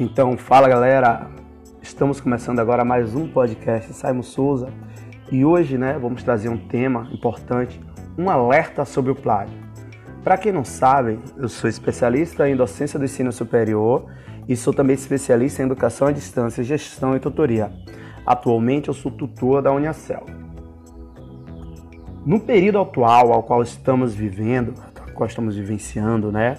Então, fala galera, estamos começando agora mais um podcast Simon Souza e hoje, né, vamos trazer um tema importante, um alerta sobre o plágio. Para quem não sabe, eu sou especialista em docência do ensino superior e sou também especialista em educação à distância, gestão e tutoria. Atualmente eu sou tutor da Unicel. No período atual ao qual estamos vivendo, qual estamos vivenciando, né,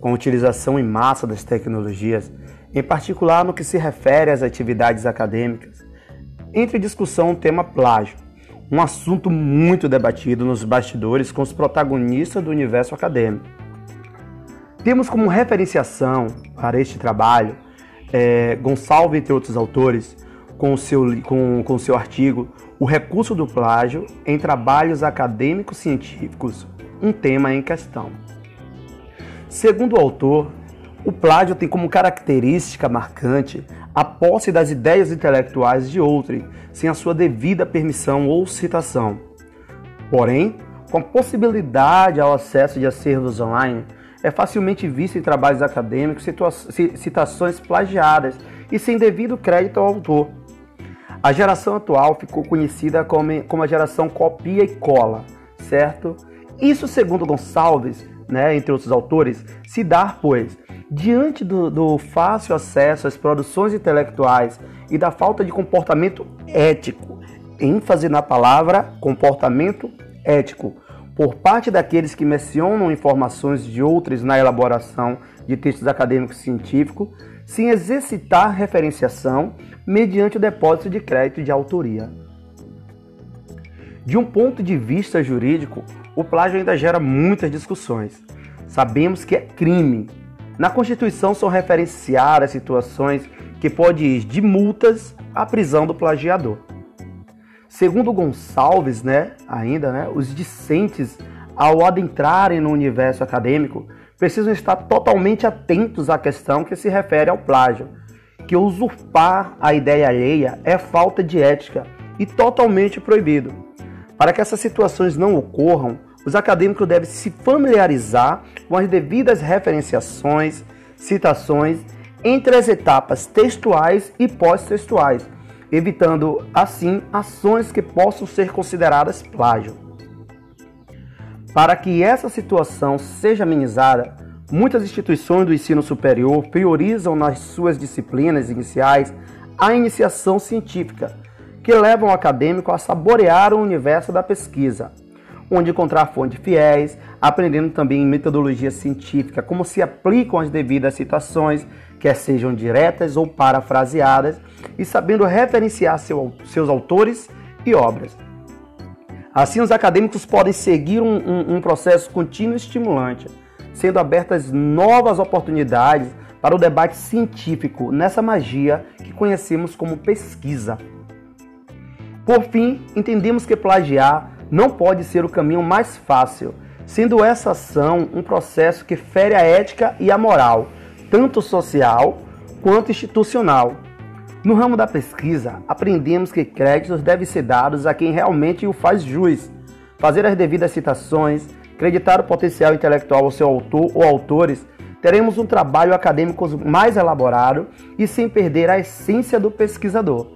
com a utilização em massa das tecnologias, em particular no que se refere às atividades acadêmicas. Entre discussão o tema plágio, um assunto muito debatido nos bastidores com os protagonistas do universo acadêmico. Temos como referenciação para este trabalho é, Gonçalves, entre outros autores, com seu, com, com seu artigo O Recurso do Plágio em Trabalhos Acadêmicos Científicos, um tema em questão. Segundo o autor, o plágio tem como característica marcante a posse das ideias intelectuais de outrem, sem a sua devida permissão ou citação. Porém, com a possibilidade ao acesso de acervos online, é facilmente visto em trabalhos acadêmicos citações plagiadas e sem devido crédito ao autor. A geração atual ficou conhecida como, como a geração copia e cola, certo? Isso, segundo Gonçalves, né, entre outros autores, se dá, pois, Diante do, do, fácil acesso às produções intelectuais e da falta de comportamento ético, ênfase na palavra comportamento ético, por parte daqueles que mencionam informações de outros na elaboração de textos acadêmicos científicos, sem exercitar referenciação mediante o depósito de crédito de autoria. De um ponto de vista jurídico, o plágio ainda gera muitas discussões. Sabemos que é crime na Constituição são referenciadas situações que podem ir de multas à prisão do plagiador. Segundo Gonçalves, né, ainda, né, os discentes, ao adentrarem no universo acadêmico, precisam estar totalmente atentos à questão que se refere ao plágio, que usurpar a ideia alheia é falta de ética e totalmente proibido. Para que essas situações não ocorram, os acadêmicos devem se familiarizar com as devidas referenciações, citações entre as etapas textuais e pós-textuais, evitando assim ações que possam ser consideradas plágio. Para que essa situação seja amenizada, muitas instituições do ensino superior priorizam nas suas disciplinas iniciais a iniciação científica, que levam o acadêmico a saborear o universo da pesquisa, onde encontrar fontes fiéis, aprendendo também metodologia científica, como se aplicam as devidas citações, quer sejam diretas ou parafraseadas, e sabendo referenciar seu, seus autores e obras. Assim, os acadêmicos podem seguir um, um, um processo contínuo e estimulante, sendo abertas novas oportunidades para o debate científico nessa magia que conhecemos como pesquisa. Por fim, entendemos que plagiar não pode ser o caminho mais fácil, sendo essa ação um processo que fere a ética e a moral, tanto social quanto institucional. No ramo da pesquisa, aprendemos que créditos devem ser dados a quem realmente o faz jus, fazer as devidas citações, acreditar o potencial intelectual ao seu autor ou autores, teremos um trabalho acadêmico mais elaborado e sem perder a essência do pesquisador.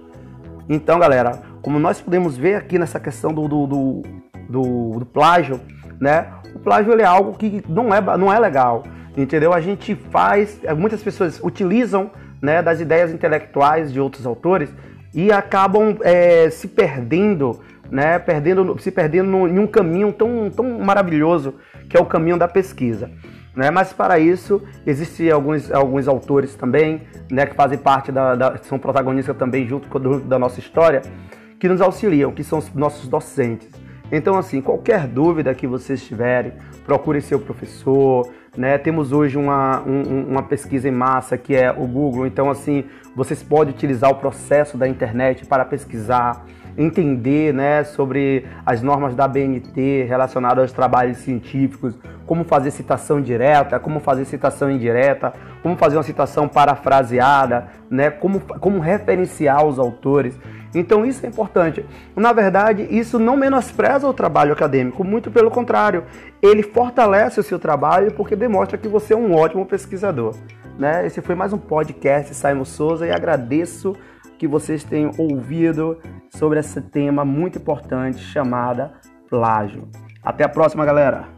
Então, galera, como nós podemos ver aqui nessa questão do, do, do, do, do plágio, né? O plágio é algo que não é, não é legal, entendeu? A gente faz, muitas pessoas utilizam né, das ideias intelectuais de outros autores e acabam é, se perdendo, né, perdendo, se perdendo em um caminho tão, tão maravilhoso que é o caminho da pesquisa. Né? Mas para isso existem alguns, alguns autores também, né, que fazem parte da, da são protagonistas também junto com da nossa história, que nos auxiliam, que são os nossos docentes. Então, assim, qualquer dúvida que vocês tiverem, procure seu professor, né? Temos hoje uma, um, uma pesquisa em massa que é o Google, então, assim, vocês podem utilizar o processo da internet para pesquisar, entender né, sobre as normas da BNT relacionadas aos trabalhos científicos, como fazer citação direta, como fazer citação indireta, como fazer uma citação parafraseada, né, como, como referenciar os autores. Então isso é importante. Na verdade, isso não menospreza o trabalho acadêmico, muito pelo contrário, ele fortalece o seu trabalho porque demonstra que você é um ótimo pesquisador. Né? Esse foi mais um podcast Simon Souza e agradeço que vocês tenham ouvido sobre esse tema muito importante chamada plágio. Até a próxima, galera!